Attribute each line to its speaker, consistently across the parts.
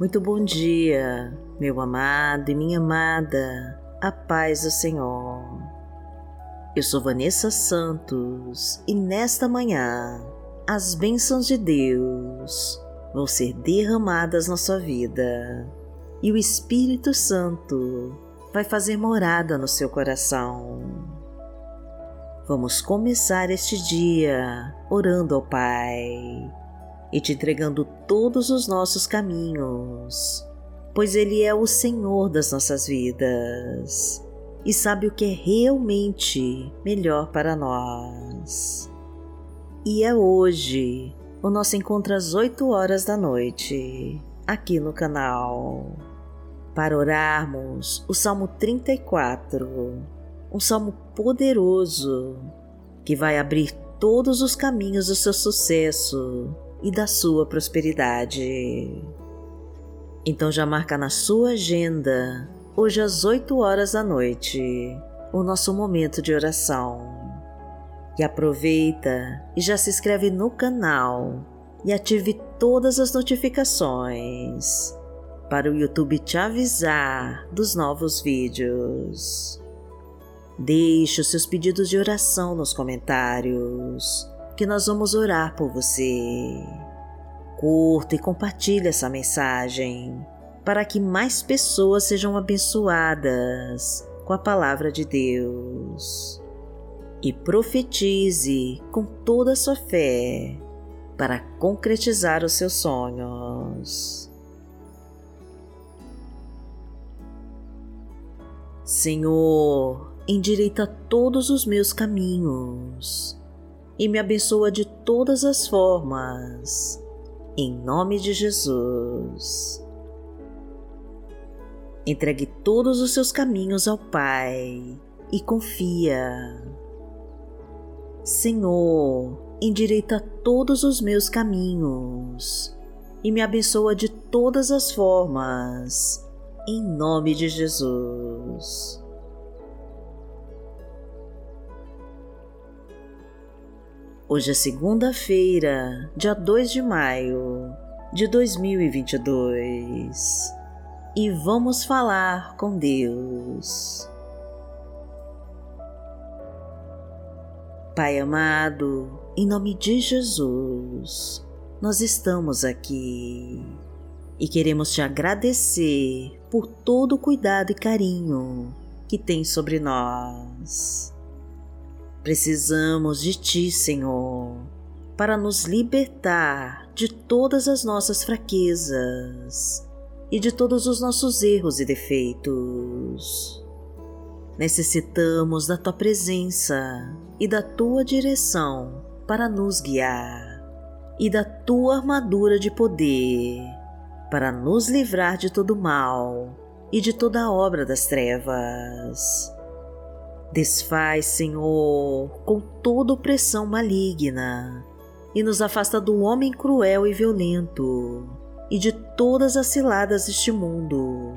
Speaker 1: Muito bom dia, meu amado e minha amada, a paz do Senhor. Eu sou Vanessa Santos e nesta manhã as bênçãos de Deus vão ser derramadas na sua vida e o Espírito Santo vai fazer morada no seu coração. Vamos começar este dia orando ao Pai e te entregando todos os nossos caminhos, pois Ele é o Senhor das nossas vidas e sabe o que é realmente melhor para nós. E é hoje o nosso encontro às 8 horas da noite, aqui no canal, para orarmos o Salmo 34 um salmo poderoso que vai abrir todos os caminhos do seu sucesso e da sua prosperidade. Então já marca na sua agenda, hoje às 8 horas da noite, o nosso momento de oração. E aproveita e já se inscreve no canal e ative todas as notificações para o YouTube te avisar dos novos vídeos. Deixe os seus pedidos de oração nos comentários, que nós vamos orar por você. Curta e compartilhe essa mensagem para que mais pessoas sejam abençoadas com a palavra de Deus. E profetize com toda a sua fé para concretizar os seus sonhos. Senhor, endireita todos os meus caminhos e me abençoa de todas as formas, em nome de Jesus. Entregue todos os seus caminhos ao Pai e confia. Senhor, endireita todos os meus caminhos e me abençoa de todas as formas, em nome de Jesus. Hoje é segunda-feira, dia 2 de maio de 2022 e vamos falar com Deus. Pai amado, em nome de Jesus, nós estamos aqui e queremos te agradecer por todo o cuidado e carinho que tem sobre nós. Precisamos de Ti, Senhor, para nos libertar de todas as nossas fraquezas e de todos os nossos erros e defeitos. Necessitamos da Tua presença e da Tua direção para nos guiar e da Tua armadura de poder para nos livrar de todo mal e de toda obra das trevas. Desfaz, Senhor, com toda opressão maligna e nos afasta do homem cruel e violento e de todas as ciladas deste mundo.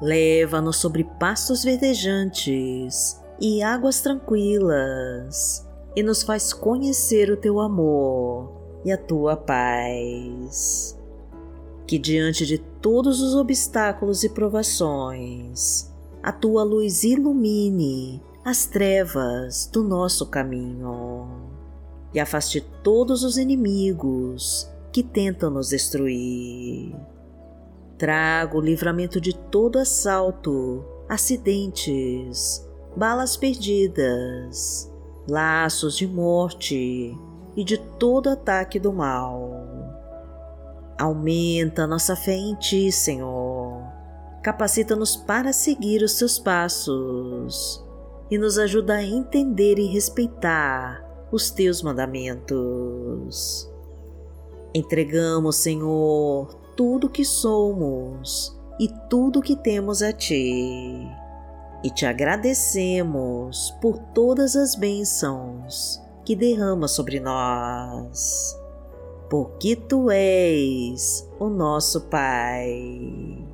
Speaker 1: Leva-nos sobre pastos verdejantes e águas tranquilas e nos faz conhecer o teu amor e a tua paz. Que diante de todos os obstáculos e provações, a tua luz ilumine as trevas do nosso caminho e afaste todos os inimigos que tentam nos destruir. Traga o livramento de todo assalto, acidentes, balas perdidas, laços de morte e de todo ataque do mal. Aumenta nossa fé em Ti, Senhor capacita-nos para seguir os seus passos e nos ajuda a entender e respeitar os teus mandamentos. Entregamos, Senhor, tudo que somos e tudo que temos a Ti, e te agradecemos por todas as bênçãos que derrama sobre nós, porque Tu és o nosso Pai.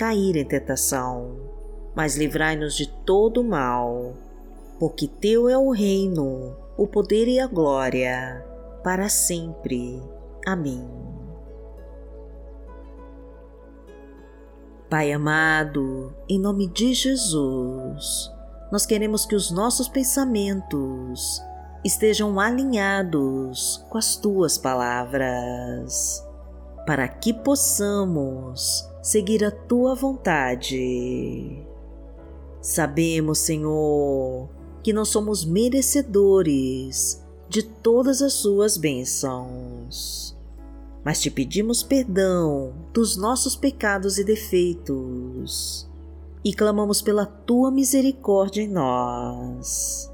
Speaker 1: cair em tentação, mas livrai-nos de todo mal, porque Teu é o reino, o poder e a glória, para sempre. Amém. Pai amado, em nome de Jesus, nós queremos que os nossos pensamentos estejam alinhados com as tuas palavras, para que possamos seguir a tua vontade. Sabemos, Senhor, que não somos merecedores de todas as suas bênçãos, mas te pedimos perdão dos nossos pecados e defeitos e clamamos pela tua misericórdia em nós.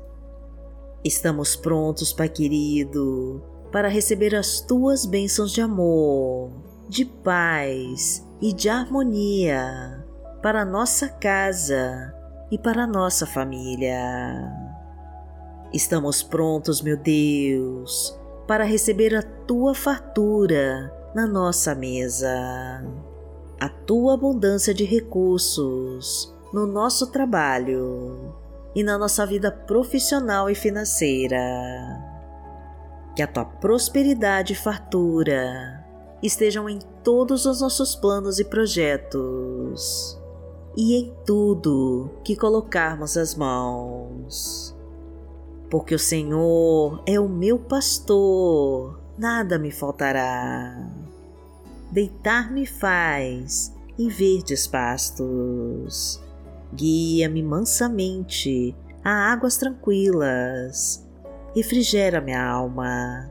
Speaker 1: Estamos prontos, Pai querido, para receber as tuas bênçãos de amor, de paz e de harmonia para nossa casa e para nossa família. Estamos prontos, meu Deus, para receber a tua fartura na nossa mesa, a tua abundância de recursos no nosso trabalho e na nossa vida profissional e financeira. Que a tua prosperidade e fartura estejam em todos os nossos planos e projetos e em tudo que colocarmos as mãos. Porque o Senhor é o meu pastor, nada me faltará. Deitar-me faz em verdes pastos guia-me mansamente a águas tranquilas, refrigera minha alma,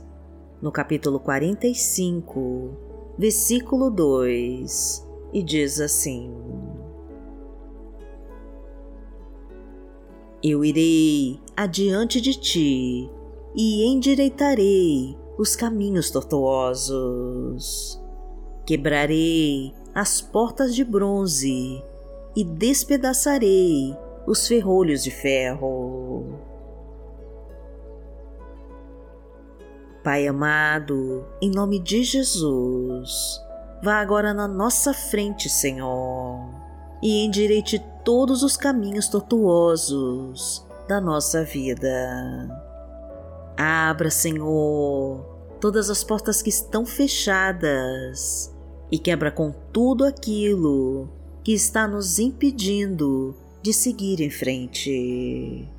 Speaker 1: no capítulo 45, versículo 2, e diz assim: Eu irei adiante de ti e endireitarei os caminhos tortuosos. Quebrarei as portas de bronze e despedaçarei os ferrolhos de ferro. Pai amado, em nome de Jesus, vá agora na nossa frente, Senhor, e endireite todos os caminhos tortuosos da nossa vida. Abra, Senhor, todas as portas que estão fechadas e quebra com tudo aquilo que está nos impedindo de seguir em frente.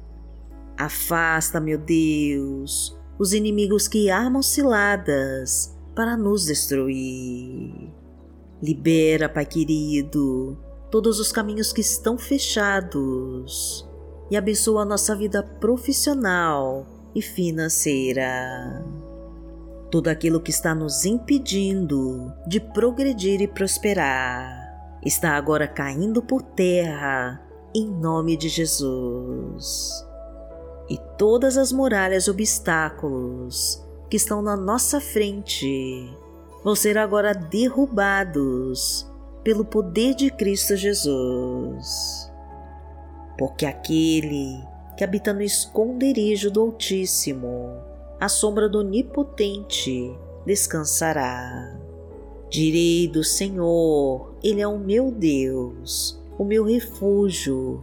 Speaker 1: Afasta, meu Deus, os inimigos que armam ciladas para nos destruir. Libera, Pai querido, todos os caminhos que estão fechados e abençoa a nossa vida profissional e financeira. Tudo aquilo que está nos impedindo de progredir e prosperar está agora caindo por terra em nome de Jesus. E todas as muralhas e obstáculos que estão na nossa frente vão ser agora derrubados pelo poder de Cristo Jesus. Porque aquele que habita no esconderijo do Altíssimo, à sombra do Onipotente, descansará. Direi do Senhor, Ele é o meu Deus, o meu refúgio,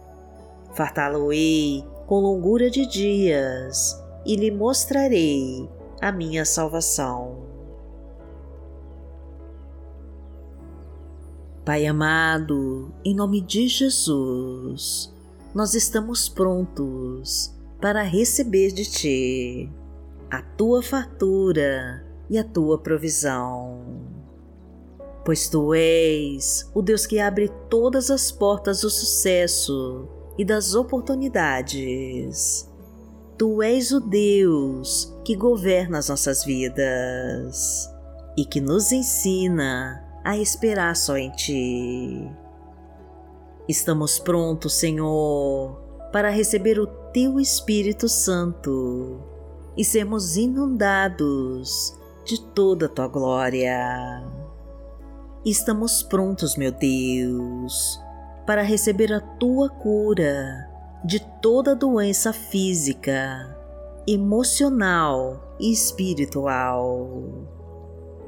Speaker 1: Fartá-lo-ei com longura de dias e lhe mostrarei a minha salvação. Pai amado, em nome de Jesus, nós estamos prontos para receber de Ti a tua fartura e a tua provisão. Pois tu és o Deus que abre todas as portas do sucesso e das oportunidades. Tu és o Deus que governa as nossas vidas e que nos ensina a esperar só em Ti. Estamos prontos, Senhor, para receber o Teu Espírito Santo e sermos inundados de toda a tua glória. Estamos prontos, meu Deus, para receber a tua cura de toda doença física, emocional e espiritual.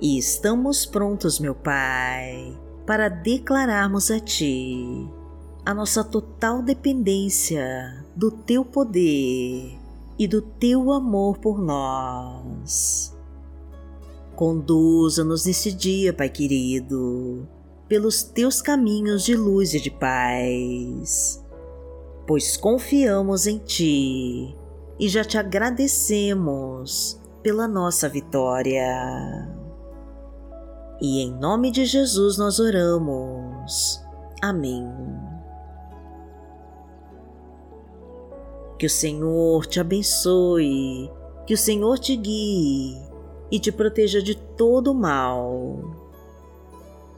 Speaker 1: E estamos prontos, meu Pai, para declararmos a Ti a nossa total dependência do Teu poder e do teu amor por nós. Conduza-nos nesse dia, Pai querido, pelos teus caminhos de luz e de paz, pois confiamos em Ti e já te agradecemos pela nossa vitória. E em nome de Jesus nós oramos. Amém. Que o Senhor te abençoe, que o Senhor te guie e te proteja de todo mal.